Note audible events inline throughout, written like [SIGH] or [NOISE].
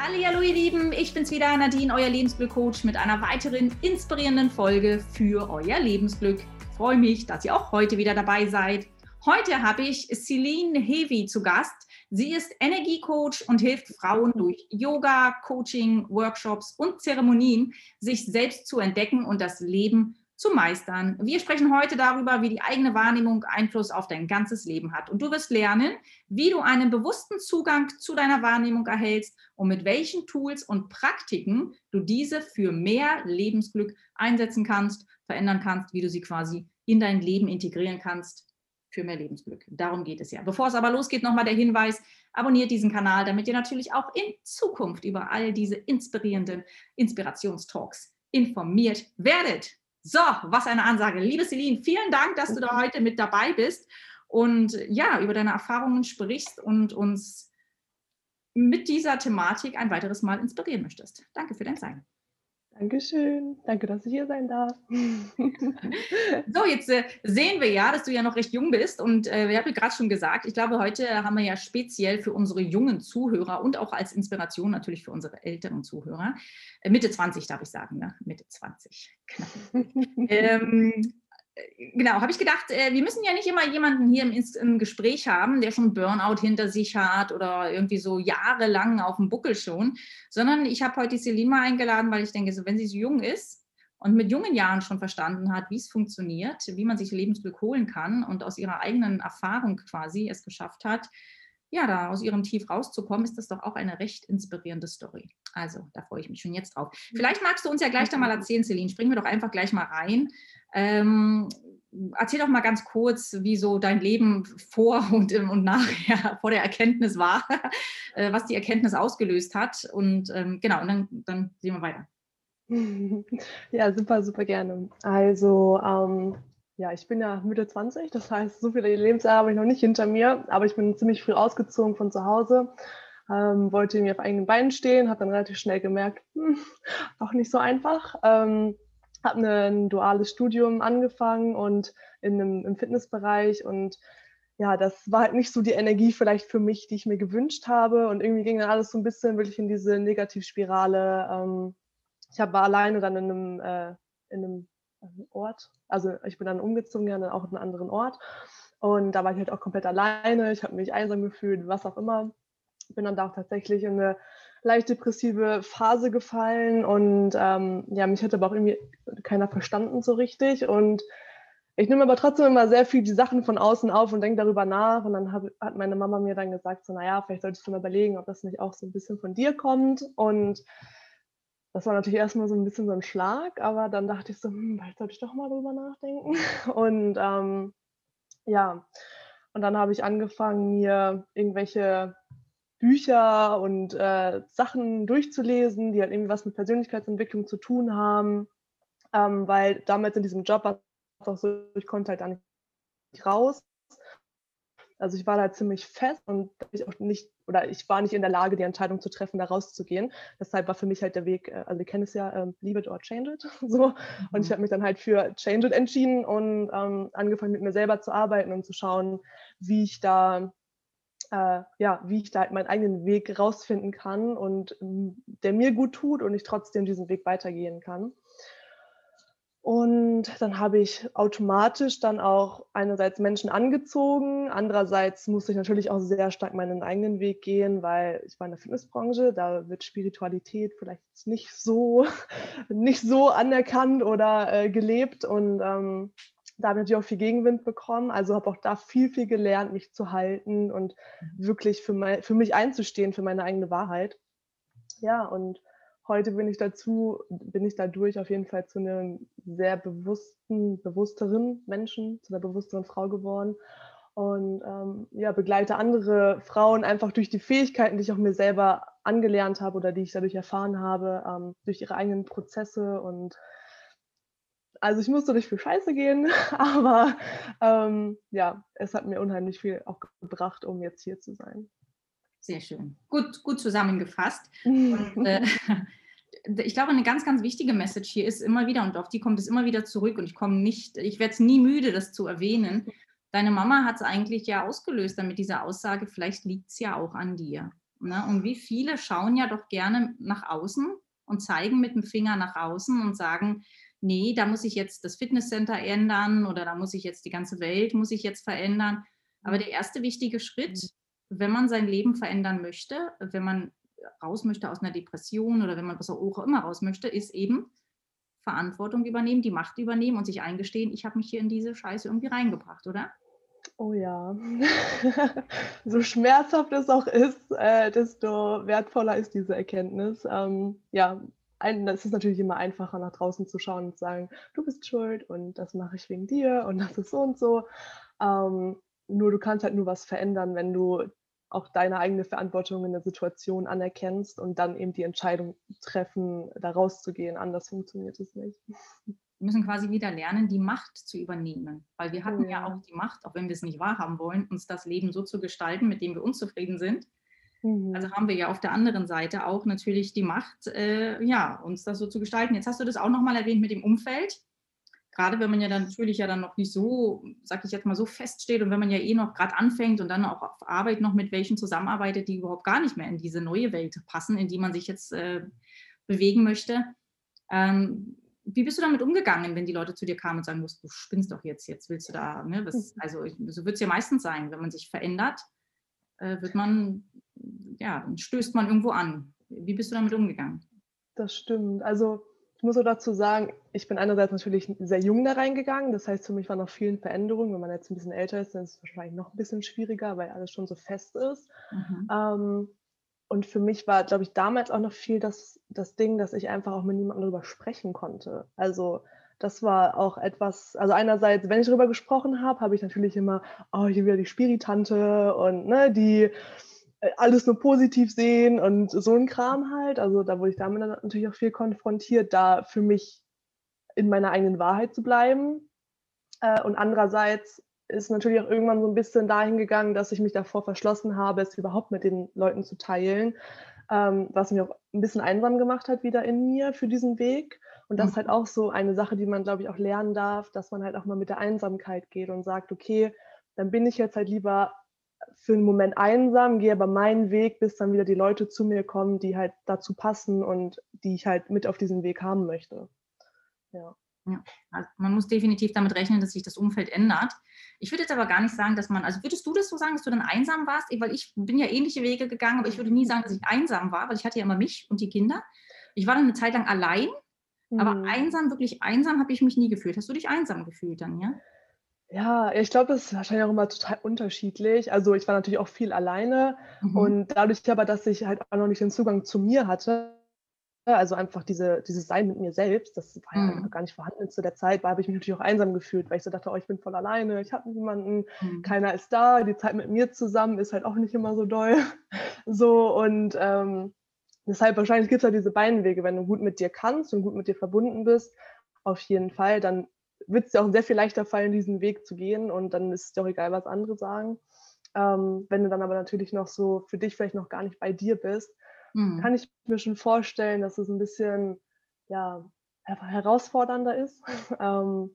Hallo ihr Lieben, ich bin's wieder, Nadine, euer Lebensglück-Coach mit einer weiteren inspirierenden Folge für euer Lebensglück. Ich freue mich, dass ihr auch heute wieder dabei seid. Heute habe ich Celine Heavy zu Gast. Sie ist Energiecoach und hilft Frauen durch Yoga, Coaching, Workshops und Zeremonien, sich selbst zu entdecken und das Leben zu meistern. Wir sprechen heute darüber, wie die eigene Wahrnehmung Einfluss auf dein ganzes Leben hat. Und du wirst lernen, wie du einen bewussten Zugang zu deiner Wahrnehmung erhältst und mit welchen Tools und Praktiken du diese für mehr Lebensglück einsetzen kannst, verändern kannst, wie du sie quasi in dein Leben integrieren kannst für mehr Lebensglück. Darum geht es ja. Bevor es aber losgeht, nochmal der Hinweis, abonniert diesen Kanal, damit ihr natürlich auch in Zukunft über all diese inspirierenden Inspirationstalks informiert werdet. So, was eine Ansage. Liebe Celine, vielen Dank, dass du da heute mit dabei bist und ja, über deine Erfahrungen sprichst und uns mit dieser Thematik ein weiteres Mal inspirieren möchtest. Danke für dein Sein. Dankeschön. Danke, dass ich hier sein darf. [LAUGHS] so, jetzt äh, sehen wir ja, dass du ja noch recht jung bist. Und äh, wir haben gerade schon gesagt, ich glaube, heute haben wir ja speziell für unsere jungen Zuhörer und auch als Inspiration natürlich für unsere älteren Zuhörer, äh, Mitte 20 darf ich sagen, ne? Mitte 20. Knapp. [LAUGHS] ähm, genau, habe ich gedacht, äh, wir müssen ja nicht immer jemanden hier im, im, Gespräch haben, der schon Burnout hinter sich hat oder irgendwie so jahrelang auf dem Buckel schon, sondern ich habe heute die Selima eingeladen, weil ich denke, so, wenn sie so jung ist und mit jungen Jahren schon verstanden hat, wie es funktioniert, wie man sich Lebensglück holen kann und aus ihrer eigenen Erfahrung quasi es geschafft hat, ja, da aus ihrem Tief rauszukommen, ist das doch auch eine recht inspirierende Story. Also, da freue ich mich schon jetzt drauf. Vielleicht magst du uns ja gleich da mal erzählen, Celine. Springen wir doch einfach gleich mal rein. Ähm, erzähl doch mal ganz kurz, wie so dein Leben vor und, und nachher, [LAUGHS] vor der Erkenntnis war, [LAUGHS] äh, was die Erkenntnis ausgelöst hat. Und ähm, genau, und dann, dann sehen wir weiter. [LAUGHS] Ja, super, super gerne. Also, ähm, ja, ich bin ja Mitte 20, das heißt, so viele Lebensjahre habe ich noch nicht hinter mir, aber ich bin ziemlich früh ausgezogen von zu Hause, ähm, wollte mir auf eigenen Beinen stehen, habe dann relativ schnell gemerkt, hm, [LAUGHS] auch nicht so einfach. Ähm, habe ne, ein duales Studium angefangen und in einem, im Fitnessbereich und ja, das war halt nicht so die Energie vielleicht für mich, die ich mir gewünscht habe und irgendwie ging dann alles so ein bisschen wirklich in diese Negativspirale. Ähm, ich war alleine dann in einem, äh, in einem Ort, also ich bin dann umgezogen, ja, dann auch in einen anderen Ort. Und da war ich halt auch komplett alleine, ich habe mich einsam gefühlt, was auch immer. Bin dann da auch tatsächlich in eine leicht depressive Phase gefallen. Und ähm, ja, mich hat aber auch irgendwie keiner verstanden so richtig. Und ich nehme aber trotzdem immer sehr viel die Sachen von außen auf und denke darüber nach. Und dann hab, hat meine Mama mir dann gesagt, so naja, vielleicht solltest du mal überlegen, ob das nicht auch so ein bisschen von dir kommt. Und das war natürlich erstmal so ein bisschen so ein Schlag, aber dann dachte ich so, hm, vielleicht sollte ich doch mal darüber nachdenken [LAUGHS] und ähm, ja, und dann habe ich angefangen, mir irgendwelche Bücher und äh, Sachen durchzulesen, die halt irgendwie was mit Persönlichkeitsentwicklung zu tun haben. Ähm, weil damals in diesem Job war es auch so, ich konnte halt da nicht raus. Also ich war da ziemlich fest und ich auch nicht, oder ich war nicht in der Lage, die Entscheidung zu treffen, da rauszugehen. Deshalb war für mich halt der Weg, äh, also wir kennen es ja, ähm, Leave it or change it. [LAUGHS] so. Und ich mhm. habe mich dann halt für Change it entschieden und ähm, angefangen mit mir selber zu arbeiten und zu schauen, wie ich da äh, ja, wie ich da halt meinen eigenen Weg rausfinden kann und ähm, der mir gut tut und ich trotzdem diesen Weg weitergehen kann. Und dann habe ich automatisch dann auch einerseits Menschen angezogen, andererseits musste ich natürlich auch sehr stark meinen eigenen Weg gehen, weil ich war in der Fitnessbranche, da wird Spiritualität vielleicht nicht so, [LAUGHS] nicht so anerkannt oder äh, gelebt und ähm, da habe ich natürlich auch viel Gegenwind bekommen. Also habe auch da viel, viel gelernt, mich zu halten und mhm. wirklich für, mein, für mich einzustehen, für meine eigene Wahrheit. Ja, und heute bin ich dazu, bin ich dadurch auf jeden Fall zu einem sehr bewussten, bewussteren Menschen, zu einer bewussteren Frau geworden. Und ähm, ja, begleite andere Frauen einfach durch die Fähigkeiten, die ich auch mir selber angelernt habe oder die ich dadurch erfahren habe, ähm, durch ihre eigenen Prozesse und also ich musste durch viel Scheiße gehen, [LAUGHS] aber ähm, ja, es hat mir unheimlich viel auch gebracht, um jetzt hier zu sein. Sehr schön. Gut, gut zusammengefasst. Und, äh, [LAUGHS] ich glaube, eine ganz, ganz wichtige Message hier ist immer wieder, und auf die kommt es immer wieder zurück, und ich komme nicht, ich werde es nie müde, das zu erwähnen. Deine Mama hat es eigentlich ja ausgelöst, damit diese Aussage, vielleicht liegt es ja auch an dir. Ne? Und wie viele schauen ja doch gerne nach außen und zeigen mit dem Finger nach außen und sagen, nee, da muss ich jetzt das Fitnesscenter ändern oder da muss ich jetzt die ganze Welt, muss ich jetzt verändern. Aber mhm. der erste wichtige Schritt, mhm. Wenn man sein Leben verändern möchte, wenn man raus möchte aus einer Depression oder wenn man was auch immer raus möchte, ist eben Verantwortung übernehmen, die Macht übernehmen und sich eingestehen, ich habe mich hier in diese Scheiße irgendwie reingebracht, oder? Oh ja, [LAUGHS] so schmerzhaft es auch ist, äh, desto wertvoller ist diese Erkenntnis. Ähm, ja, es ist natürlich immer einfacher, nach draußen zu schauen und zu sagen, du bist schuld und das mache ich wegen dir und das ist so und so. Ähm, nur du kannst halt nur was verändern, wenn du auch deine eigene Verantwortung in der Situation anerkennst und dann eben die Entscheidung treffen, da rauszugehen. Anders funktioniert es nicht. Wir müssen quasi wieder lernen, die Macht zu übernehmen. Weil wir hatten ja, ja auch die Macht, auch wenn wir es nicht wahrhaben wollen, uns das Leben so zu gestalten, mit dem wir unzufrieden sind. Mhm. Also haben wir ja auf der anderen Seite auch natürlich die Macht, äh, ja, uns das so zu gestalten. Jetzt hast du das auch nochmal erwähnt mit dem Umfeld gerade wenn man ja dann natürlich ja dann noch nicht so, sag ich jetzt mal, so feststeht und wenn man ja eh noch gerade anfängt und dann auch auf Arbeit noch mit welchen zusammenarbeitet, die überhaupt gar nicht mehr in diese neue Welt passen, in die man sich jetzt äh, bewegen möchte. Ähm, wie bist du damit umgegangen, wenn die Leute zu dir kamen und sagen, du spinnst doch jetzt, jetzt willst du da, ne? Was, mhm. also so wird es ja meistens sein, wenn man sich verändert, äh, wird man, ja, dann stößt man irgendwo an. Wie bist du damit umgegangen? Das stimmt. Also ich muss auch dazu sagen, ich bin einerseits natürlich sehr jung da reingegangen. Das heißt, für mich waren noch vielen Veränderungen. Wenn man jetzt ein bisschen älter ist, dann ist es wahrscheinlich noch ein bisschen schwieriger, weil alles schon so fest ist. Mhm. Ähm, und für mich war, glaube ich, damals auch noch viel das, das Ding, dass ich einfach auch mit niemandem darüber sprechen konnte. Also das war auch etwas, also einerseits, wenn ich darüber gesprochen habe, habe ich natürlich immer, oh, hier wieder die Spiritante und ne, die alles nur positiv sehen und so ein Kram halt. Also da wurde ich damit natürlich auch viel konfrontiert, da für mich in meiner eigenen Wahrheit zu bleiben. Äh, und andererseits ist natürlich auch irgendwann so ein bisschen dahin gegangen, dass ich mich davor verschlossen habe, es überhaupt mit den Leuten zu teilen, ähm, was mich auch ein bisschen einsam gemacht hat wieder in mir für diesen Weg. Und das ist halt auch so eine Sache, die man, glaube ich, auch lernen darf, dass man halt auch mal mit der Einsamkeit geht und sagt, okay, dann bin ich jetzt halt lieber für einen Moment einsam, gehe aber meinen Weg, bis dann wieder die Leute zu mir kommen, die halt dazu passen und die ich halt mit auf diesem Weg haben möchte. Ja. Ja, also man muss definitiv damit rechnen, dass sich das Umfeld ändert. Ich würde jetzt aber gar nicht sagen, dass man, also würdest du das so sagen, dass du dann einsam warst? Weil ich bin ja ähnliche Wege gegangen, aber ich würde nie sagen, dass ich einsam war, weil ich hatte ja immer mich und die Kinder. Ich war dann eine Zeit lang allein, mhm. aber einsam, wirklich einsam habe ich mich nie gefühlt. Hast du dich einsam gefühlt dann, ja? Ja, ich glaube, das ist wahrscheinlich auch immer total unterschiedlich. Also ich war natürlich auch viel alleine mhm. und dadurch aber, dass ich halt auch noch nicht den Zugang zu mir hatte, also einfach diese, dieses Sein mit mir selbst, das war ja mhm. gar nicht vorhanden zu der Zeit, war habe ich mich natürlich auch einsam gefühlt, weil ich so dachte, oh, ich bin voll alleine, ich habe niemanden, mhm. keiner ist da, die Zeit mit mir zusammen ist halt auch nicht immer so doll. [LAUGHS] So und ähm, deshalb wahrscheinlich gibt es halt diese beiden Wege, wenn du gut mit dir kannst und gut mit dir verbunden bist, auf jeden Fall, dann wird es dir auch sehr viel leichter fallen, diesen Weg zu gehen und dann ist es dir auch egal, was andere sagen. Ähm, wenn du dann aber natürlich noch so für dich vielleicht noch gar nicht bei dir bist, mhm. kann ich mir schon vorstellen, dass es ein bisschen ja, herausfordernder ist. [LAUGHS] ähm,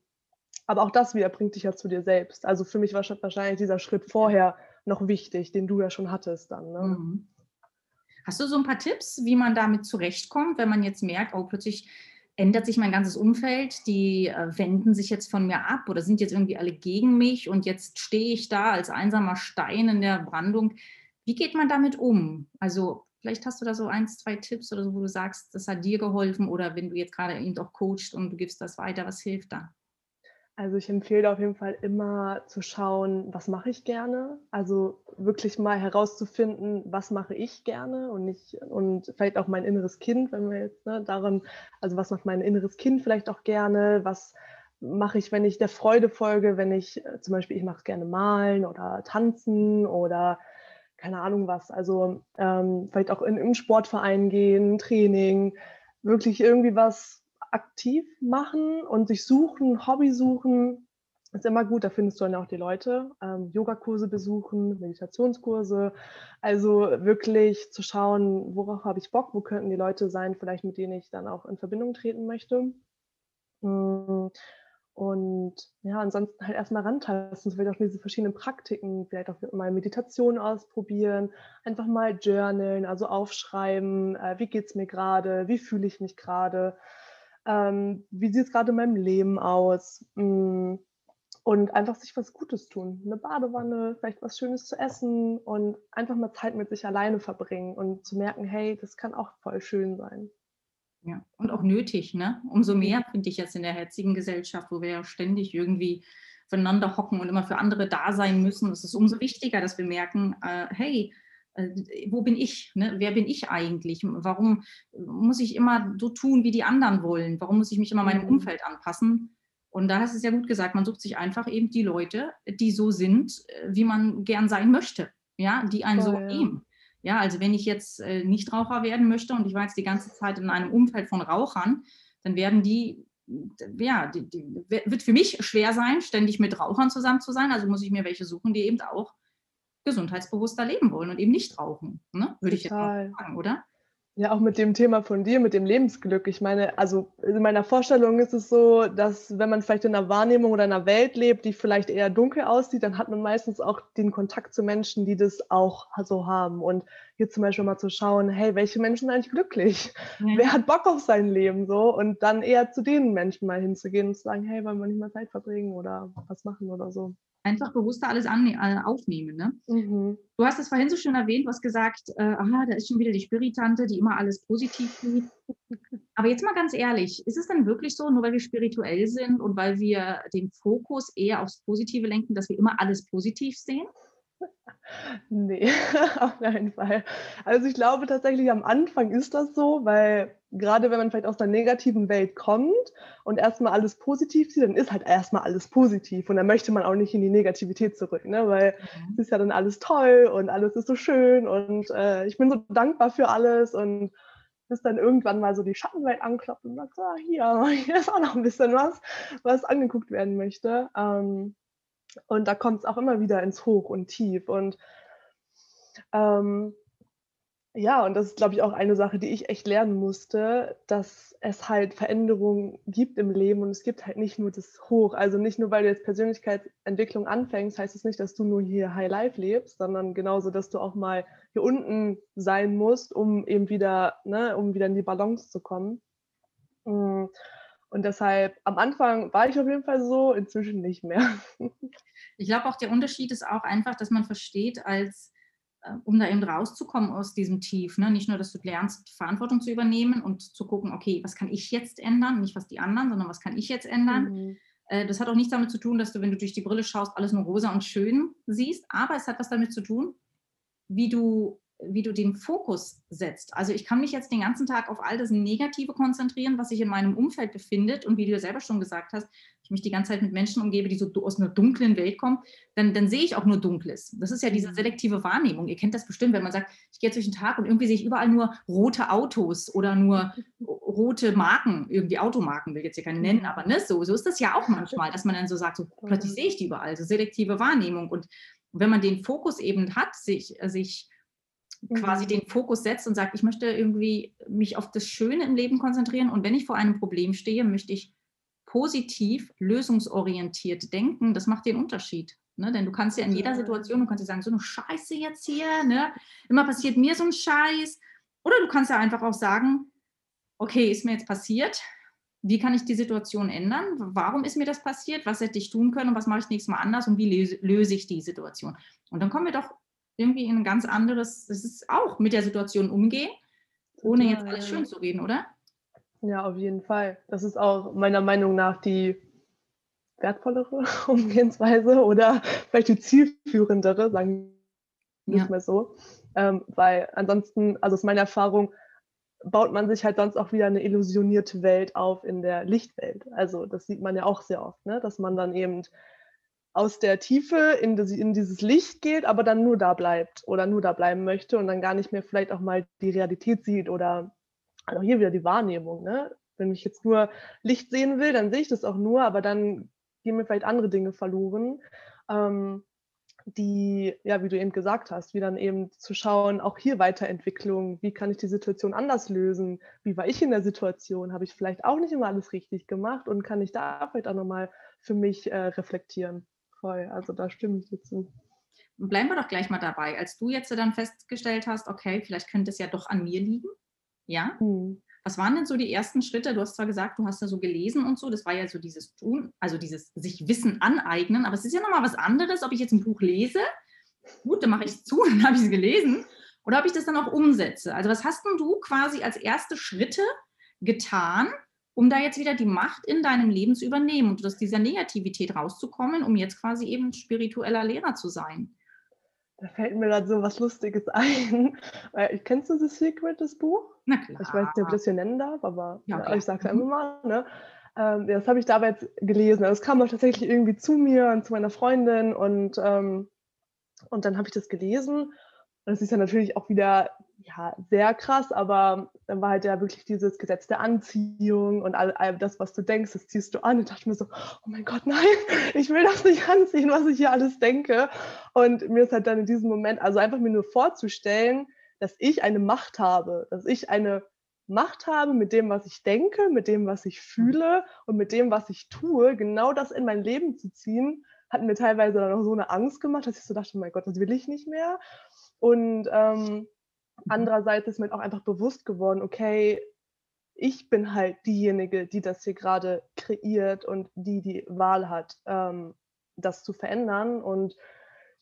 aber auch das wieder bringt dich ja zu dir selbst. Also für mich war wahrscheinlich dieser Schritt vorher noch wichtig, den du ja schon hattest dann. Ne? Mhm. Hast du so ein paar Tipps, wie man damit zurechtkommt, wenn man jetzt merkt, oh, plötzlich ändert sich mein ganzes Umfeld, die äh, wenden sich jetzt von mir ab oder sind jetzt irgendwie alle gegen mich und jetzt stehe ich da als einsamer Stein in der Brandung. Wie geht man damit um? Also vielleicht hast du da so ein, zwei Tipps oder so, wo du sagst, das hat dir geholfen oder wenn du jetzt gerade ihn doch coachst und du gibst das weiter, was hilft da? Also ich empfehle auf jeden Fall immer zu schauen, was mache ich gerne. Also wirklich mal herauszufinden, was mache ich gerne und nicht und vielleicht auch mein inneres Kind, wenn wir jetzt ne, daran, also was macht mein inneres Kind vielleicht auch gerne, was mache ich, wenn ich der Freude folge, wenn ich äh, zum Beispiel, ich mache gerne malen oder tanzen oder keine Ahnung was. Also ähm, vielleicht auch in, im Sportverein gehen, Training, wirklich irgendwie was aktiv machen und sich suchen, Hobby suchen, ist immer gut. Da findest du dann auch die Leute. Ähm, Yogakurse besuchen, Meditationskurse. Also wirklich zu schauen, worauf habe ich Bock, wo könnten die Leute sein, vielleicht mit denen ich dann auch in Verbindung treten möchte. Mm. Und ja, ansonsten halt erstmal rantasten, vielleicht auch diese verschiedenen Praktiken, vielleicht auch mal Meditation ausprobieren, einfach mal journalen, also aufschreiben, äh, wie geht es mir gerade, wie fühle ich mich gerade, ähm, wie sieht es gerade in meinem Leben aus. Mm, und einfach sich was Gutes tun. Eine Badewanne, vielleicht was Schönes zu essen und einfach mal Zeit mit sich alleine verbringen und zu merken, hey, das kann auch voll schön sein. Ja, und auch nötig, ne? Umso mehr finde ich jetzt in der jetzigen Gesellschaft, wo wir ja ständig irgendwie voneinander hocken und immer für andere da sein müssen. Es ist umso wichtiger, dass wir merken, äh, hey, wo bin ich? Ne? Wer bin ich eigentlich? Warum muss ich immer so tun, wie die anderen wollen? Warum muss ich mich immer meinem mhm. Umfeld anpassen? Und da hast du es ja gut gesagt, man sucht sich einfach eben die Leute, die so sind, äh, wie man gern sein möchte, ja, die einen Voll, so nehmen. Ja, also wenn ich jetzt äh, Nichtraucher werden möchte und ich war jetzt die ganze Zeit in einem Umfeld von Rauchern, dann werden die, ja, die, die, wird für mich schwer sein, ständig mit Rauchern zusammen zu sein. Also muss ich mir welche suchen, die eben auch gesundheitsbewusster leben wollen und eben nicht rauchen. Ne? Würde ich jetzt mal sagen, oder? Ja, auch mit dem Thema von dir, mit dem Lebensglück. Ich meine, also in meiner Vorstellung ist es so, dass wenn man vielleicht in einer Wahrnehmung oder einer Welt lebt, die vielleicht eher dunkel aussieht, dann hat man meistens auch den Kontakt zu Menschen, die das auch so haben. Und hier zum Beispiel mal zu schauen, hey, welche Menschen sind eigentlich glücklich? Ja. Wer hat Bock auf sein Leben so? Und dann eher zu den Menschen mal hinzugehen und zu sagen, hey, wollen wir nicht mal Zeit verbringen oder was machen oder so einfach bewusster alles äh, aufnehmen. Ne? Mhm. Du hast es vorhin so schön erwähnt, du hast gesagt, äh, aha, da ist schon wieder die Spiritante, die immer alles positiv sieht. [LAUGHS] Aber jetzt mal ganz ehrlich, ist es denn wirklich so, nur weil wir spirituell sind und weil wir den Fokus eher aufs Positive lenken, dass wir immer alles positiv sehen? [LAUGHS] Nee, [LAUGHS] auf keinen Fall. Also ich glaube tatsächlich am Anfang ist das so, weil gerade wenn man vielleicht aus der negativen Welt kommt und erstmal alles positiv sieht, dann ist halt erstmal alles positiv und dann möchte man auch nicht in die Negativität zurück, ne? weil mhm. es ist ja dann alles toll und alles ist so schön und äh, ich bin so dankbar für alles und bis dann irgendwann mal so die Schattenwelt anklopft und sagt, ah, hier, [LAUGHS] hier ist auch noch ein bisschen was, was angeguckt werden möchte. Ähm, und da kommt es auch immer wieder ins Hoch und Tief. Und ähm, ja, und das ist, glaube ich, auch eine Sache, die ich echt lernen musste, dass es halt Veränderungen gibt im Leben und es gibt halt nicht nur das Hoch. Also nicht nur, weil du jetzt Persönlichkeitsentwicklung anfängst, heißt es nicht, dass du nur hier High Life lebst, sondern genauso, dass du auch mal hier unten sein musst, um eben wieder, ne, um wieder in die Balance zu kommen. Mm. Und deshalb, am Anfang war ich auf jeden Fall so, inzwischen nicht mehr. [LAUGHS] Ich glaube auch, der Unterschied ist auch einfach, dass man versteht, als um da eben rauszukommen aus diesem Tief. Ne? Nicht nur, dass du lernst, Verantwortung zu übernehmen und zu gucken, okay, was kann ich jetzt ändern? Nicht was die anderen, sondern was kann ich jetzt ändern? Mhm. Äh, das hat auch nichts damit zu tun, dass du, wenn du durch die Brille schaust, alles nur rosa und schön siehst, aber es hat was damit zu tun, wie du wie du den Fokus setzt. Also ich kann mich jetzt den ganzen Tag auf all das Negative konzentrieren, was sich in meinem Umfeld befindet und wie du ja selber schon gesagt hast, ich mich die ganze Zeit mit Menschen umgebe, die so aus einer dunklen Welt kommen, dann, dann sehe ich auch nur Dunkles. Das ist ja diese mhm. selektive Wahrnehmung. Ihr kennt das bestimmt, wenn man sagt, ich gehe durch den Tag und irgendwie sehe ich überall nur rote Autos oder nur [LAUGHS] rote Marken, irgendwie Automarken, will ich jetzt hier keine nennen, mhm. aber ne, so, so ist das ja auch manchmal, dass man dann so sagt, so plötzlich sehe ich die überall, so selektive Wahrnehmung. Und wenn man den Fokus eben hat, sich, sich quasi mhm. den Fokus setzt und sagt, ich möchte irgendwie mich auf das Schöne im Leben konzentrieren und wenn ich vor einem Problem stehe, möchte ich positiv, lösungsorientiert denken. Das macht den Unterschied. Ne? Denn du kannst ja in jeder Situation, du kannst ja sagen, so eine Scheiße jetzt hier, ne? immer passiert mir so ein Scheiß. Oder du kannst ja einfach auch sagen, okay, ist mir jetzt passiert, wie kann ich die Situation ändern? Warum ist mir das passiert? Was hätte ich tun können und was mache ich nächstes Mal anders und wie löse, löse ich die Situation? Und dann kommen wir doch irgendwie in ein ganz anderes, das ist auch mit der Situation umgehen, ohne jetzt alles schön zu reden, oder? Ja, auf jeden Fall. Das ist auch meiner Meinung nach die wertvollere [LAUGHS] Umgehensweise oder vielleicht die zielführendere, sagen wir ja. mal so. Ähm, weil ansonsten, also aus meiner Erfahrung, baut man sich halt sonst auch wieder eine illusionierte Welt auf in der Lichtwelt. Also das sieht man ja auch sehr oft, ne? dass man dann eben aus der Tiefe in, das, in, dieses Licht geht, aber dann nur da bleibt oder nur da bleiben möchte und dann gar nicht mehr vielleicht auch mal die Realität sieht oder also hier wieder die Wahrnehmung. Ne? Wenn ich jetzt nur Licht sehen will, dann sehe ich das auch nur, aber dann gehen mir vielleicht andere Dinge verloren. Ähm, die, ja, wie du eben gesagt hast, wie dann eben zu schauen, auch hier Weiterentwicklung, wie kann ich die Situation anders lösen, wie war ich in der Situation, habe ich vielleicht auch nicht immer alles richtig gemacht und kann ich da vielleicht auch nochmal für mich äh, reflektieren. Voll, also da stimme ich dir zu. Bleiben wir doch gleich mal dabei. Als du jetzt dann festgestellt hast, okay, vielleicht könnte es ja doch an mir liegen, ja, hm. Was waren denn so die ersten Schritte? Du hast zwar gesagt, du hast da so gelesen und so, das war ja so dieses Tun, also dieses sich Wissen aneignen, aber es ist ja nochmal was anderes, ob ich jetzt ein Buch lese, gut, dann mache ich es zu, [LAUGHS] dann habe ich es gelesen, oder ob ich das dann auch umsetze. Also was hast denn du quasi als erste Schritte getan, um da jetzt wieder die Macht in deinem Leben zu übernehmen und aus dieser Negativität rauszukommen, um jetzt quasi eben spiritueller Lehrer zu sein? Da fällt mir gerade so was Lustiges [LAUGHS] ein. Kennst du The Secret, das Buch? Na klar. Ich weiß nicht, ob ich das hier nennen darf, aber ja, ja, ich sage es einfach mal. Ne? Ähm, das habe ich damals gelesen. Es kam auch tatsächlich irgendwie zu mir und zu meiner Freundin und, ähm, und dann habe ich das gelesen. Und es ist ja natürlich auch wieder ja, sehr krass, aber dann war halt ja wirklich dieses Gesetz der Anziehung und all, all das, was du denkst, das ziehst du an. Und dachte mir so, oh mein Gott, nein, [LAUGHS] ich will das nicht anziehen, was ich hier alles denke. Und mir ist halt dann in diesem Moment, also einfach mir nur vorzustellen, dass ich eine Macht habe, dass ich eine Macht habe mit dem, was ich denke, mit dem, was ich fühle und mit dem, was ich tue, genau das in mein Leben zu ziehen, hat mir teilweise dann auch so eine Angst gemacht, dass ich so dachte, oh mein Gott, das will ich nicht mehr. Und ähm. Andererseits ist mir auch einfach bewusst geworden, okay, ich bin halt diejenige, die das hier gerade kreiert und die die Wahl hat, ähm, das zu verändern. Und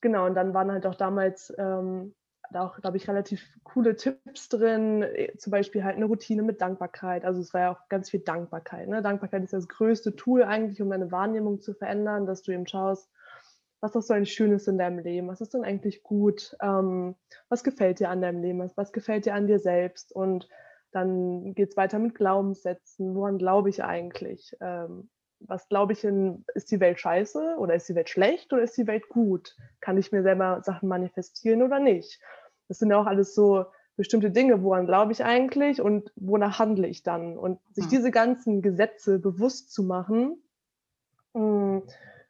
genau, und dann waren halt auch damals ähm, auch, glaube ich, relativ coole Tipps drin, äh, zum Beispiel halt eine Routine mit Dankbarkeit. Also es war ja auch ganz viel Dankbarkeit. Ne? Dankbarkeit ist das größte Tool eigentlich, um deine Wahrnehmung zu verändern, dass du eben schaust, was hast du eigentlich Schönes in deinem Leben? Was ist denn eigentlich gut? Ähm, was gefällt dir an deinem Leben? Was, was gefällt dir an dir selbst? Und dann geht es weiter mit Glaubenssätzen. Woran glaube ich eigentlich? Ähm, was glaube ich in, ist die Welt scheiße oder ist die Welt schlecht oder ist die Welt gut? Kann ich mir selber Sachen manifestieren oder nicht? Das sind ja auch alles so bestimmte Dinge, woran glaube ich eigentlich und wonach handle ich dann? Und sich hm. diese ganzen Gesetze bewusst zu machen, mh, hm,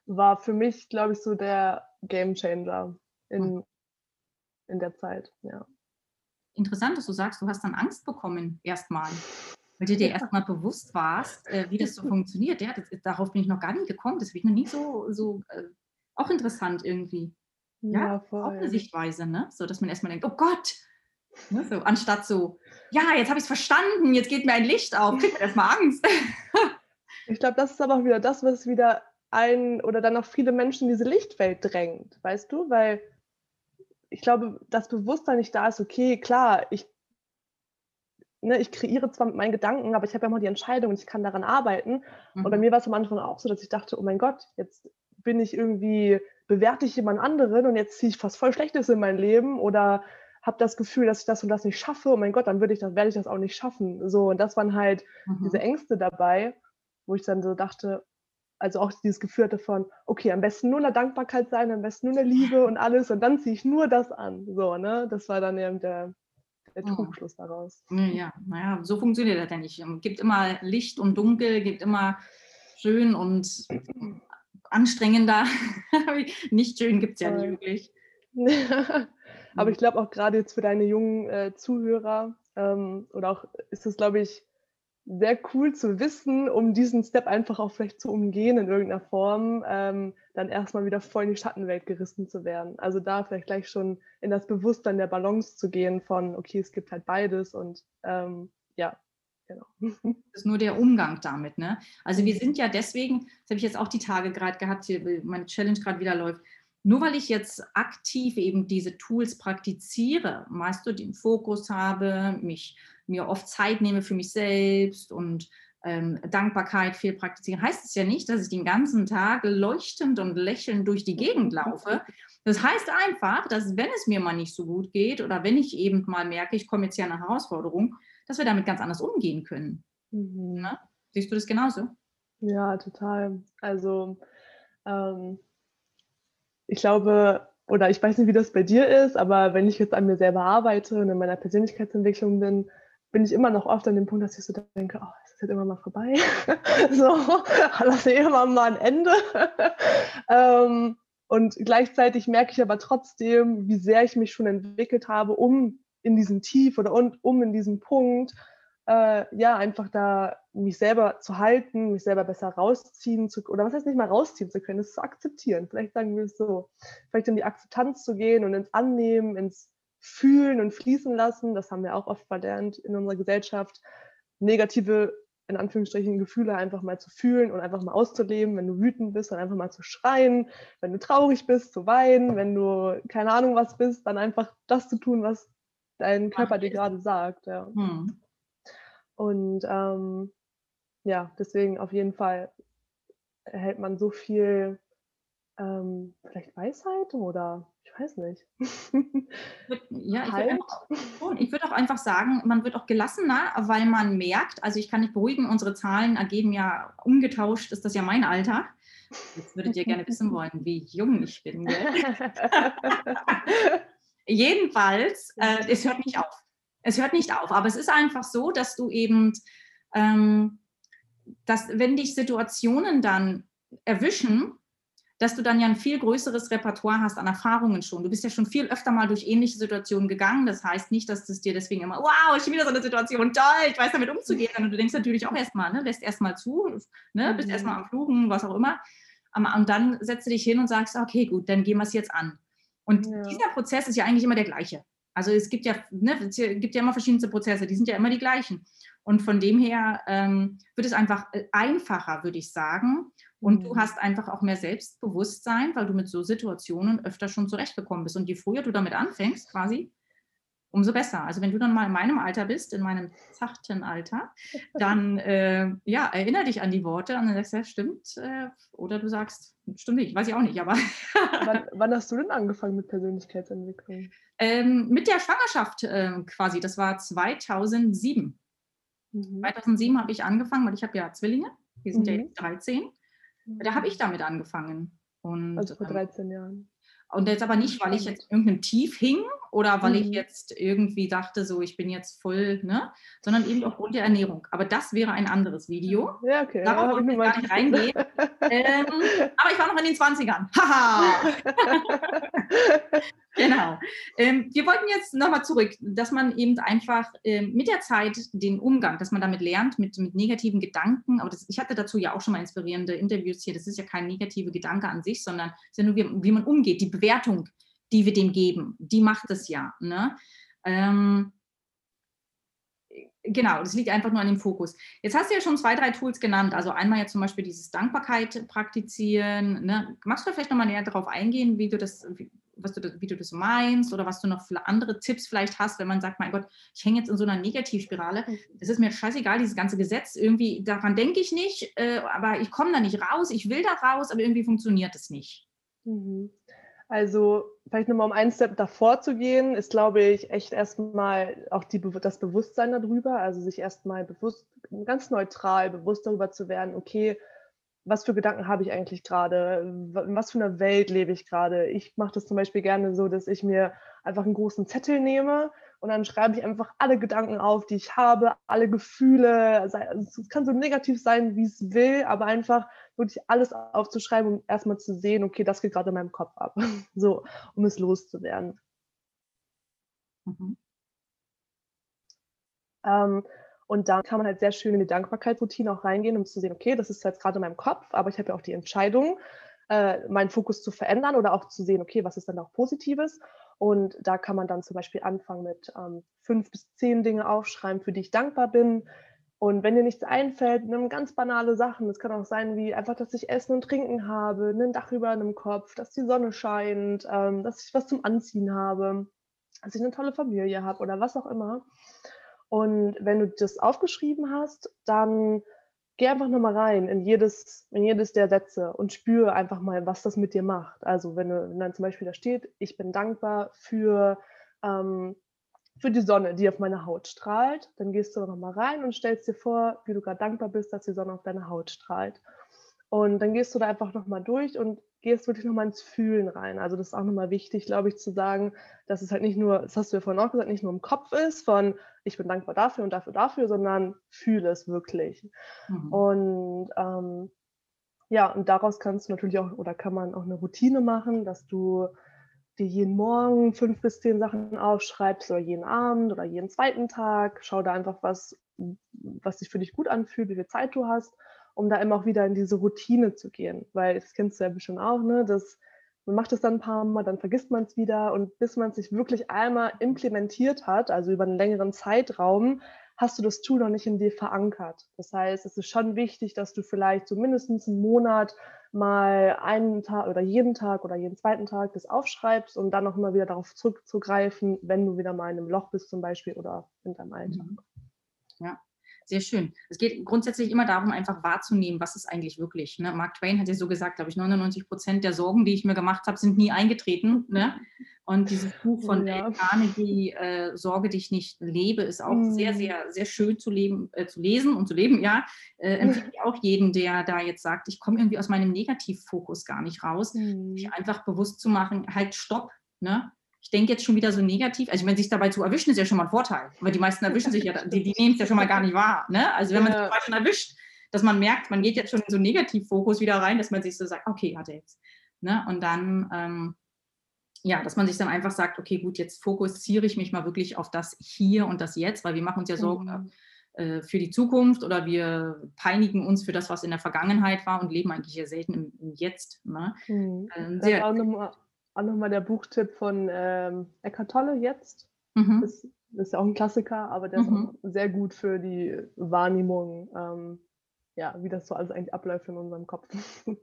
war für mich, glaube ich, so der Game Changer in, hm. in der Zeit, ja. Interessant, dass du sagst, du hast dann Angst bekommen erstmal, weil du dir ja. erstmal bewusst warst, äh, wie das so [LAUGHS] funktioniert. Ja, das, darauf bin ich noch gar nicht gekommen, das habe ich noch nie so, so äh, auch interessant irgendwie. Ja, ja voll. auch eine Sichtweise, ne? So, dass man erstmal denkt, oh Gott, ne? so, anstatt so, ja, jetzt habe ich es verstanden, jetzt geht mir ein Licht auf, kriegt man erstmal Angst. [LAUGHS] ich glaube, das ist aber auch wieder das, was wieder ein oder dann auch viele Menschen in diese Lichtwelt drängt, weißt du? Weil ich glaube, das Bewusstsein nicht da ist, okay, klar, ich, ne, ich kreiere zwar mit meinen Gedanken, aber ich habe ja immer die Entscheidung und ich kann daran arbeiten. Mhm. Und bei mhm. mir war es am Anfang auch so, dass ich dachte, oh mein Gott, jetzt bin ich irgendwie, bewerte ich jemand anderen und jetzt ziehe ich fast voll Schlechtes in mein Leben oder habe das Gefühl, dass ich das und das nicht schaffe. Oh mein Gott, dann würde ich das, werde ich das auch nicht schaffen. So, und das waren halt mhm. diese Ängste dabei, wo ich dann so dachte, also auch dieses Gefühl hatte von, okay, am besten nur eine Dankbarkeit sein, am besten nur eine Liebe und alles und dann ziehe ich nur das an. So, ne? Das war dann eben der, der mhm. Trugschluss daraus. Ja, naja, so funktioniert das ja nicht. Es gibt immer Licht und Dunkel, gibt immer schön und anstrengender. [LAUGHS] nicht schön gibt es ja nicht wirklich. [LAUGHS] Aber ich glaube auch gerade jetzt für deine jungen äh, Zuhörer ähm, oder auch ist es, glaube ich, sehr cool zu wissen, um diesen Step einfach auch vielleicht zu umgehen in irgendeiner Form, ähm, dann erstmal wieder voll in die Schattenwelt gerissen zu werden. Also da vielleicht gleich schon in das Bewusstsein der Balance zu gehen von, okay, es gibt halt beides und ähm, ja, genau. [LAUGHS] Das ist nur der Umgang damit, ne? Also wir sind ja deswegen, das habe ich jetzt auch die Tage gerade gehabt, hier, meine Challenge gerade wieder läuft, nur weil ich jetzt aktiv eben diese Tools praktiziere, weißt du, den Fokus habe, mich mir oft Zeit nehme für mich selbst und ähm, Dankbarkeit viel praktizieren, heißt es ja nicht, dass ich den ganzen Tag leuchtend und lächelnd durch die Gegend [LAUGHS] laufe. Das heißt einfach, dass wenn es mir mal nicht so gut geht oder wenn ich eben mal merke, ich komme jetzt hier an eine Herausforderung, dass wir damit ganz anders umgehen können. Mhm. Ne? Siehst du das genauso? Ja, total. Also ähm, ich glaube, oder ich weiß nicht, wie das bei dir ist, aber wenn ich jetzt an mir selber arbeite und in meiner Persönlichkeitsentwicklung bin, bin ich immer noch oft an dem Punkt, dass ich so denke, oh, es ist jetzt immer mal vorbei. [LAUGHS] so, lass irgendwann mal ein Ende. [LAUGHS] ähm, Und gleichzeitig merke ich aber trotzdem, wie sehr ich mich schon entwickelt habe, um in diesem Tief oder um, um in diesem Punkt, äh, ja, einfach da mich selber zu halten, mich selber besser rausziehen zu oder was heißt nicht mal rausziehen zu können, es zu akzeptieren. Vielleicht sagen wir es so. Vielleicht in die Akzeptanz zu gehen und ins Annehmen, ins Fühlen und Fließen lassen. Das haben wir auch oft verlernt in unserer Gesellschaft. Negative in Anführungsstrichen Gefühle einfach mal zu fühlen und einfach mal auszuleben. Wenn du wütend bist, dann einfach mal zu schreien. Wenn du traurig bist, zu weinen. Wenn du keine Ahnung was bist, dann einfach das zu tun, was dein Körper dir gerade sagt. Ja. Hm. Und ähm, ja, deswegen auf jeden Fall erhält man so viel ähm, vielleicht Weisheit oder ich weiß nicht. ja, ich würde auch, würd auch einfach sagen, man wird auch gelassener, weil man merkt, also ich kann nicht beruhigen, unsere Zahlen ergeben ja umgetauscht, ist das ja mein Alter. Jetzt würdet ihr gerne wissen wollen, wie jung ich bin. [LAUGHS] [LAUGHS] Jedenfalls, äh, es hört nicht auf. Es hört nicht auf, aber es ist einfach so, dass du eben, ähm, dass wenn dich Situationen dann erwischen, dass du dann ja ein viel größeres Repertoire hast an Erfahrungen schon. Du bist ja schon viel öfter mal durch ähnliche Situationen gegangen. Das heißt nicht, dass es dir deswegen immer, wow, ich bin wieder so eine Situation, toll, ich weiß damit umzugehen. Und du denkst natürlich auch erstmal, ne, lässt erstmal zu, ne, bist mhm. erstmal am Fluchen, was auch immer. Und dann setzt du dich hin und sagst, okay, gut, dann gehen wir es jetzt an. Und ja. dieser Prozess ist ja eigentlich immer der gleiche. Also es gibt ja, ne, es gibt ja immer verschiedene Prozesse, die sind ja immer die gleichen. Und von dem her ähm, wird es einfach äh, einfacher, würde ich sagen. Und du mhm. hast einfach auch mehr Selbstbewusstsein, weil du mit so Situationen öfter schon zurechtgekommen bist. Und je früher du damit anfängst, quasi, umso besser. Also wenn du dann mal in meinem Alter bist, in meinem zarten Alter, dann äh, ja, erinnere dich an die Worte und dann sagst du, ja, stimmt. Äh, oder du sagst, stimmt nicht, weiß ich auch nicht, aber. [LAUGHS] wann, wann, hast du denn angefangen mit Persönlichkeitsentwicklung? Ähm, mit der Schwangerschaft äh, quasi. Das war 2007. Mhm. 2007 habe ich angefangen, weil ich habe ja Zwillinge. Die sind mhm. ja jetzt 13. Da habe ich damit angefangen. Und, also vor 13 ähm, Jahren. Und jetzt aber nicht, weil ich jetzt irgendeinem Tief hing oder weil mhm. ich jetzt irgendwie dachte, so ich bin jetzt voll, ne? Sondern eben aufgrund der Ernährung. Aber das wäre ein anderes Video. Ja, okay. Darauf ja, wollte ich gar nicht reingehen. [LAUGHS] ähm, aber ich war noch in den 20ern. Haha! [LAUGHS] genau. Ähm, wir wollten jetzt nochmal zurück, dass man eben einfach ähm, mit der Zeit den Umgang, dass man damit lernt, mit, mit negativen Gedanken, aber das, ich hatte dazu ja auch schon mal inspirierende Interviews hier, das ist ja kein negativer Gedanke an sich, sondern es ist ja nur, wie, wie man umgeht, die Bewertung, die wir dem geben, die macht es ja. Ne? Ähm, genau, das liegt einfach nur an dem Fokus. Jetzt hast du ja schon zwei, drei Tools genannt. Also einmal jetzt zum Beispiel dieses Dankbarkeit praktizieren. Ne? Magst du vielleicht nochmal näher darauf eingehen, wie du das, was du, wie du das meinst oder was du noch für andere Tipps vielleicht hast, wenn man sagt, mein Gott, ich hänge jetzt in so einer Negativspirale. Es ist mir scheißegal, dieses ganze Gesetz. Irgendwie, daran denke ich nicht, äh, aber ich komme da nicht raus. Ich will da raus, aber irgendwie funktioniert es nicht. Mhm. Also vielleicht nochmal um einen Step davor zu gehen, ist, glaube ich, echt erstmal auch die, das Bewusstsein darüber, also sich erstmal bewusst, ganz neutral bewusst darüber zu werden, okay, was für Gedanken habe ich eigentlich gerade, in was für einer Welt lebe ich gerade. Ich mache das zum Beispiel gerne so, dass ich mir einfach einen großen Zettel nehme und dann schreibe ich einfach alle Gedanken auf, die ich habe, alle Gefühle. Also es kann so negativ sein, wie es will, aber einfach wirklich alles aufzuschreiben, um erstmal zu sehen, okay, das geht gerade in meinem Kopf ab. [LAUGHS] So, um es loszuwerden. Mhm. Ähm, und dann kann man halt sehr schön in die Dankbarkeitsroutine auch reingehen, um zu sehen, okay, das ist jetzt gerade in meinem Kopf, aber ich habe ja auch die Entscheidung, äh, meinen Fokus zu verändern oder auch zu sehen, okay, was ist dann auch Positives. Und da kann man dann zum Beispiel anfangen mit ähm, fünf bis zehn Dinge aufschreiben, für die ich dankbar bin. Und wenn dir nichts einfällt, nimm ganz banale Sachen. Es kann auch sein, wie einfach, dass ich Essen und Trinken habe, ein Dach über einem Kopf, dass die Sonne scheint, ähm, dass ich was zum Anziehen habe, dass ich eine tolle Familie habe oder was auch immer. Und wenn du das aufgeschrieben hast, dann geh einfach nochmal rein in jedes, in jedes der Sätze und spüre einfach mal, was das mit dir macht. Also wenn, du, wenn dann zum Beispiel da steht, ich bin dankbar für, ähm, für die Sonne, die auf meine Haut strahlt, dann gehst du nochmal rein und stellst dir vor, wie du gerade dankbar bist, dass die Sonne auf deine Haut strahlt. Und dann gehst du da einfach nochmal durch und gehst wirklich nochmal ins Fühlen rein. Also das ist auch nochmal wichtig, glaube ich, zu sagen, dass es halt nicht nur, das hast du ja vorhin auch gesagt, nicht nur im Kopf ist von ich bin dankbar dafür und dafür, dafür, sondern fühle es wirklich. Mhm. Und ähm, Ja, und daraus kannst du natürlich auch oder kann man auch eine Routine machen, dass du dir jeden Morgen fünf bis zehn Sachen aufschreibst oder jeden Abend oder jeden zweiten Tag. Schau da einfach, was, was sich für dich gut anfühlt, wie viel Zeit du hast, um da immer auch wieder in diese Routine zu gehen. Weil das kennst du ja bestimmt auch, ne? Das, man macht es dann ein paar Mal, dann vergisst man es wieder und bis man es sich wirklich einmal implementiert hat, also über einen längeren Zeitraum, hast du das Tool noch nicht in dir verankert. Das heißt, es ist schon wichtig, dass du vielleicht so mindestens einen Monat mal einen Tag oder jeden Tag oder jeden zweiten Tag das aufschreibst, um dann noch mal wieder darauf zurückzugreifen, wenn du wieder mal in einem Loch bist zum Beispiel oder in deinem Alltag. Mhm. Ja, sehr schön. Es geht grundsätzlich immer darum, einfach wahrzunehmen, was ist eigentlich wirklich. Ne? Mark Twain hat ja so gesagt, glaube ich, 99 Prozent der Sorgen, die ich mir gemacht habe, sind nie eingetreten. Ne? [LAUGHS] Und dieses Buch von ja. Dale Carnegie, äh, Sorge dich nicht, lebe, ist auch mhm. sehr, sehr, sehr schön zu, leben, äh, zu lesen und zu leben. Ja, äh, empfehle ich auch jeden, der da jetzt sagt, ich komme irgendwie aus meinem Negativfokus gar nicht raus, mhm. mich einfach bewusst zu machen, halt stopp. Ne? Ich denke jetzt schon wieder so negativ. Also, wenn sich dabei zu erwischen, ist ja schon mal ein Vorteil. Weil die meisten erwischen sich ja, die, die nehmen es ja schon mal gar nicht wahr. Ne? Also, wenn man sich schon erwischt, dass man merkt, man geht jetzt schon in so einen Negativfokus wieder rein, dass man sich so sagt, okay, hat er jetzt. Ne? Und dann, ähm, ja, dass man sich dann einfach sagt, okay, gut, jetzt fokussiere ich mich mal wirklich auf das Hier und das Jetzt, weil wir machen uns ja Sorgen mhm. äh, für die Zukunft oder wir peinigen uns für das, was in der Vergangenheit war und leben eigentlich ja selten im, im Jetzt. Ne? Mhm. Ähm, sehr, auch nochmal auch nochmal der Buchtipp von ähm, Eckhart Tolle jetzt. Mhm. Ist, ist ja auch ein Klassiker, aber der mhm. ist auch sehr gut für die Wahrnehmung, ähm, ja, wie das so alles eigentlich abläuft in unserem Kopf.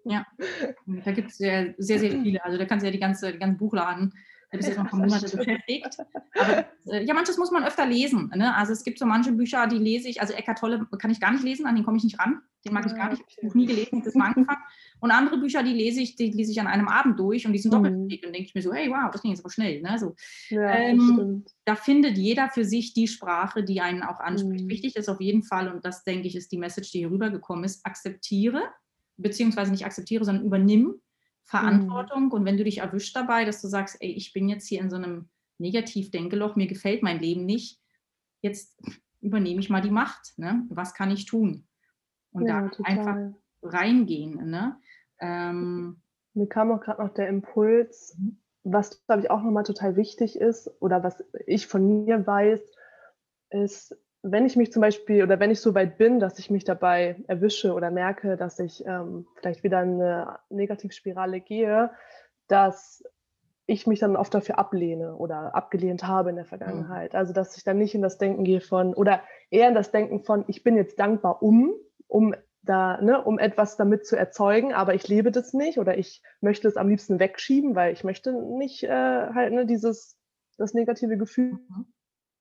Ja, [LAUGHS] da gibt es sehr, sehr, sehr viele. Also da kannst du ja die ganze, die ganzen Buchladen bist du jetzt noch ein paar Monate beschäftigt. Aber äh, ja, manches muss man öfter lesen. Ne? Also es gibt so manche Bücher, die lese ich, also Eckart Tolle kann ich gar nicht lesen, an den komme ich nicht ran. Den mag ich gar nicht, ich habe nie gelesen, das mal angefangen. Und andere Bücher, die lese ich, die lese ich an einem Abend durch und die sind doppelt mhm. dick. Und denke ich mir so, hey, wow, das ging jetzt aber schnell. Ne? So, ja, ähm, da findet jeder für sich die Sprache, die einen auch anspricht. Mhm. Wichtig ist auf jeden Fall, und das denke ich, ist die Message, die hier rübergekommen ist, akzeptiere, beziehungsweise nicht akzeptiere, sondern übernimm Verantwortung. Mhm. Und wenn du dich erwischt dabei, dass du sagst, ey, ich bin jetzt hier in so einem Negativ-Denkeloch, mir gefällt mein Leben nicht, jetzt übernehme ich mal die Macht. Ne? Was kann ich tun? Und ja, da total. einfach reingehen. Ne? Ähm, mir kam auch gerade noch der Impuls, mhm. was, glaube ich, auch nochmal total wichtig ist oder was ich von mir weiß, ist, wenn ich mich zum Beispiel oder wenn ich so weit bin, dass ich mich dabei erwische oder merke, dass ich ähm, vielleicht wieder in eine Negativspirale gehe, dass ich mich dann oft dafür ablehne oder abgelehnt habe in der Vergangenheit. Also dass ich dann nicht in das Denken gehe von oder eher in das Denken von, ich bin jetzt dankbar um, um da, ne, um etwas damit zu erzeugen, aber ich lebe das nicht oder ich möchte es am liebsten wegschieben, weil ich möchte nicht äh, halt ne, dieses das negative Gefühl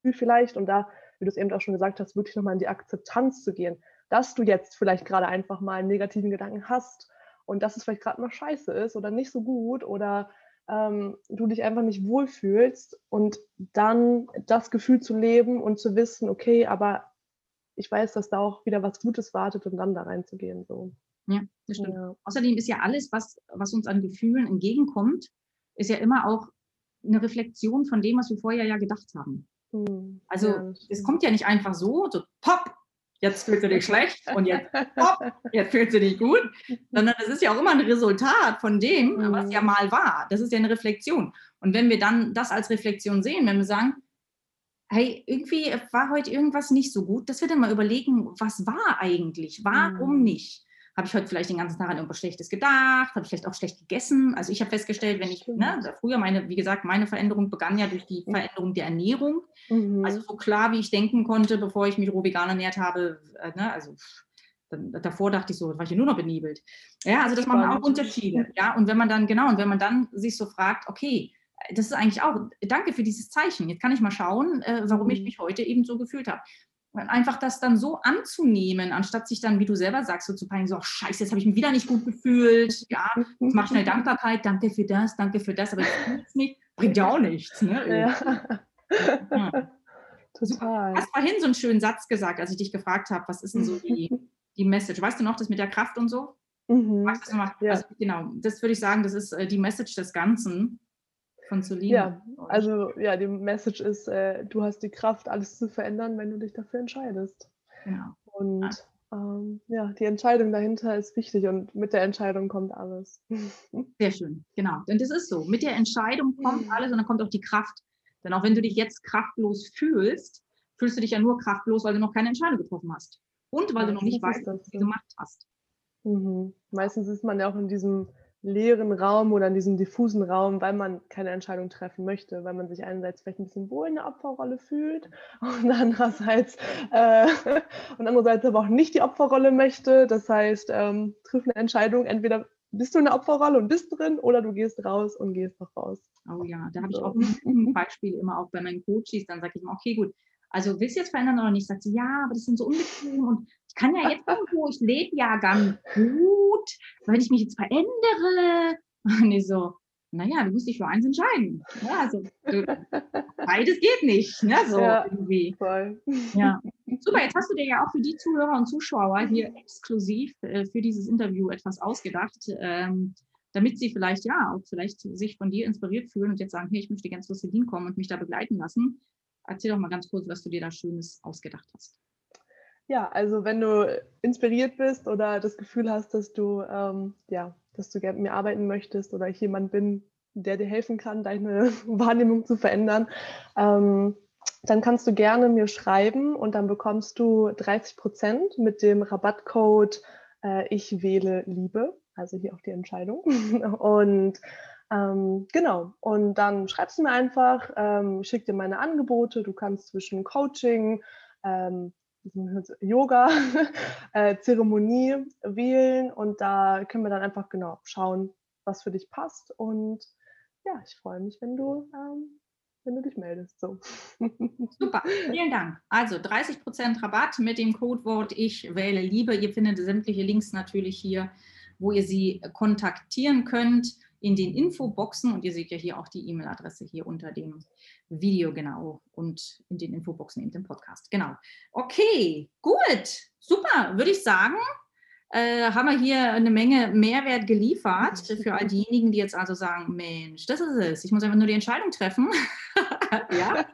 mhm. vielleicht und da wie du es eben auch schon gesagt hast, wirklich nochmal in die Akzeptanz zu gehen, dass du jetzt vielleicht gerade einfach mal einen negativen Gedanken hast und dass es vielleicht gerade mal scheiße ist oder nicht so gut oder ähm, du dich einfach nicht wohlfühlst und dann das Gefühl zu leben und zu wissen, okay, aber ich weiß, dass da auch wieder was Gutes wartet und dann da reinzugehen. So. Ja, das stimmt. Ja. Außerdem ist ja alles, was, was uns an Gefühlen entgegenkommt, ist ja immer auch eine Reflexion von dem, was wir vorher ja gedacht haben. Hm, also ja, es kommt ja nicht einfach so, so pop, jetzt fühlst du dich schlecht [LAUGHS] und jetzt pop, jetzt fühlst du dich gut, sondern es ist ja auch immer ein Resultat von dem, was ja mal war. Das ist ja eine Reflexion. Und wenn wir dann das als Reflexion sehen, wenn wir sagen, hey, irgendwie war heute irgendwas nicht so gut, dass wir dann mal überlegen, was war eigentlich, warum mhm. nicht? Habe ich heute vielleicht den ganzen Tag an irgendwas Schlechtes gedacht? Habe ich vielleicht auch schlecht gegessen? Also ich habe festgestellt, wenn ich, ne, früher meine, wie gesagt, meine Veränderung begann ja durch die Veränderung der Ernährung. Mhm. Also so klar, wie ich denken konnte, bevor ich mich roh vegan ernährt habe, äh, ne, also dann, davor dachte ich so, war ich hier nur noch benebelt. Ja, also das machen auch Unterschiede. Ja, und wenn man dann, genau, und wenn man dann sich so fragt, okay, das ist eigentlich auch, danke für dieses Zeichen. Jetzt kann ich mal schauen, äh, warum ich mhm. mich heute eben so gefühlt habe einfach das dann so anzunehmen, anstatt sich dann, wie du selber sagst, so zu peilen, so, oh, scheiße, jetzt habe ich mich wieder nicht gut gefühlt, ja, jetzt mach schnell Dankbarkeit, danke für das, danke für das, aber jetzt nicht, bringt ja auch nichts. Ne? Ja. ja. Total. Du hast vorhin so einen schönen Satz gesagt, als ich dich gefragt habe, was ist denn so die, die Message? Weißt du noch, das mit der Kraft und so? Mhm. Weißt du noch? Ja. Also, genau, das würde ich sagen, das ist äh, die Message des Ganzen von Celine. Ja, also ja, die Message ist, äh, du hast die Kraft, alles zu verändern, wenn du dich dafür entscheidest. Genau. Und ähm, ja, die Entscheidung dahinter ist wichtig und mit der Entscheidung kommt alles. [LAUGHS] Sehr schön, genau. Denn das ist so. Mit der Entscheidung kommt mhm. alles und dann kommt auch die Kraft. Denn auch wenn du dich jetzt kraftlos fühlst, fühlst du dich ja nur kraftlos, weil du noch keine Entscheidung getroffen hast. Und weil Meistens du noch nicht weißt, was du gemacht hast. Mhm. Meistens ist man ja auch in diesem leeren Raum oder in diesem diffusen Raum, weil man keine Entscheidung treffen möchte, weil man sich einerseits vielleicht ein bisschen wohl in der Opferrolle fühlt [LAUGHS] und andererseits, äh, und andererseits aber auch nicht die Opferrolle möchte. Das heißt, ähm, triff eine Entscheidung, entweder bist du in der Opferrolle und bist drin oder du gehst raus und gehst noch raus. Oh ja, da habe ich auch ein Beispiel immer auch bei meinen Coaches, dann sage ich immer, okay, gut, also willst du jetzt verändern oder nicht? Sagt sie, ja, aber das sind so unbequem und ich kann ja jetzt irgendwo, ich lebe ja ganz gut, wenn ich mich jetzt verändere. [LAUGHS] Und ich so, naja, du musst dich für eins entscheiden. Ja, also, beides geht nicht. Ne, so ja, irgendwie. Voll. Ja. [LAUGHS] Super, jetzt hast du dir ja auch für die Zuhörer und Zuschauer hier exklusiv äh, für dieses Interview etwas ausgedacht, ähm, damit sie vielleicht, ja, auch vielleicht sich von dir inspiriert fühlen und jetzt sagen, hey, ich möchte ganz zu Celine kommen und mich da begleiten lassen. Erzähl doch mal ganz kurz, was du dir da Schönes ausgedacht hast. Ja, also wenn du inspiriert bist oder das Gefühl hast, dass du, ähm, ja, dass du gerne mit mir arbeiten möchtest oder ich jemand bin, der dir helfen kann, deine [LAUGHS] Wahrnehmung zu verändern, ähm, dann kannst du gerne mir schreiben und dann bekommst du 30 Prozent mit dem Rabattcode äh, Ich wähle Liebe, also hier auch die Entscheidung. [LAUGHS] Und ähm, genau, und dann schreibst du mir einfach, ähm, schick dir meine Angebote. Du kannst zwischen Coaching, ähm, Yoga, [LAUGHS] äh, Zeremonie wählen und da können wir dann einfach genau schauen, was für dich passt. Und ja, ich freue mich, wenn du, ähm, wenn du dich meldest. So. Super, vielen Dank. Also 30% Rabatt mit dem Codewort Ich wähle Liebe. Ihr findet sämtliche Links natürlich hier, wo ihr sie kontaktieren könnt in den Infoboxen und ihr seht ja hier auch die E-Mail-Adresse hier unter dem Video genau und in den Infoboxen in dem Podcast. Genau. Okay, gut, super, würde ich sagen. Äh, haben wir hier eine Menge Mehrwert geliefert [LAUGHS] für all diejenigen, die jetzt also sagen, Mensch, das ist es. Ich muss einfach nur die Entscheidung treffen. [LAUGHS] ja,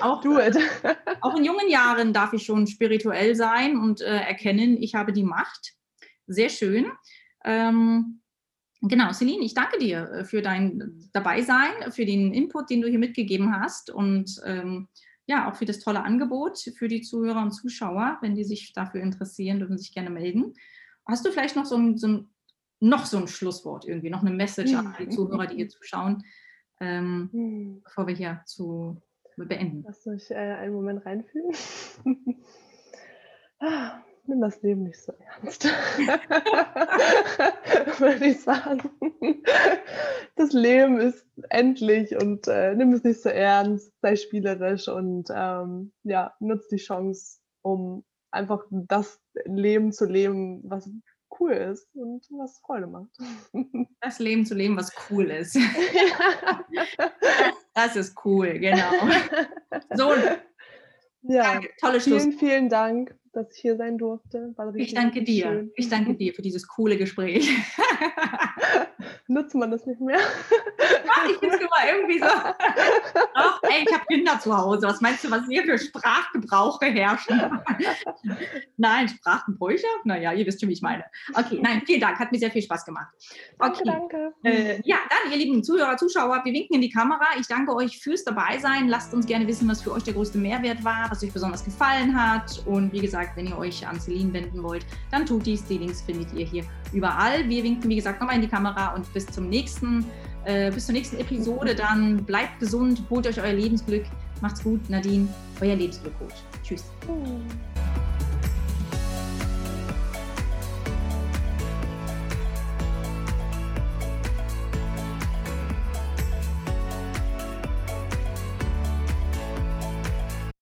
auch, Do it. [LAUGHS] auch in jungen Jahren darf ich schon spirituell sein und äh, erkennen, ich habe die Macht. Sehr schön. Ähm, Genau, Celine, ich danke dir äh, für dein Dabeisein, für den Input, den du hier mitgegeben hast und ähm, ja, auch für das tolle Angebot für die Zuhörer und Zuschauer. Wenn die sich dafür interessieren, dürfen sich gerne melden. Hast du vielleicht noch so ein, so ein noch so ein Schlusswort irgendwie, noch eine Message an die Zuhörer, die hier zuschauen, ähm, hm. bevor wir hier zu beenden? Lass mich äh, einen Moment reinfühlen. [LAUGHS] Nimm das Leben nicht so ernst. [LAUGHS] Würde ich sagen. Das Leben ist endlich und äh, nimm es nicht so ernst, sei spielerisch und ähm, ja, nutz die Chance, um einfach das Leben zu leben, was cool ist und was Freude macht. [LAUGHS] Das Leben zu leben, was cool ist. [LAUGHS] das ist cool, genau. So, ja, Danke, tolle Schluss. Vielen, vielen Dank dass ich hier sein durfte. ich danke dir. Schön. Ich danke [LAUGHS] dir für dieses coole Gespräch. [LAUGHS] [LAUGHS] Nutzt man das nicht mehr? Ach, ich finde es immer irgendwie so. Ach, ey, ich habe Kinder zu Hause. Was meinst du, was hier für Sprachgebrauche herrschen? nein, Sprachgebräuche? Naja, ihr wisst schon, wie ich meine. Okay, nein, vielen Dank. Hat mir sehr viel Spaß gemacht. Okay. Danke, danke. Äh, ja, dann, ihr lieben Zuhörer, Zuschauer, wir winken in die Kamera. Ich danke euch fürs Dabeisein. Lasst uns gerne wissen, was für euch der größte Mehrwert war, was euch besonders gefallen hat. Und wie gesagt, wenn ihr euch an Celine wenden wollt, dann tut dies. Die Links findet ihr hier überall. Wir winken, wie gesagt, nochmal in die Kamera und bis zum nächsten, äh, bis zur nächsten Episode. Dann bleibt gesund, holt euch euer Lebensglück. Macht's gut, Nadine, euer Lebensglückcoach. Tschüss.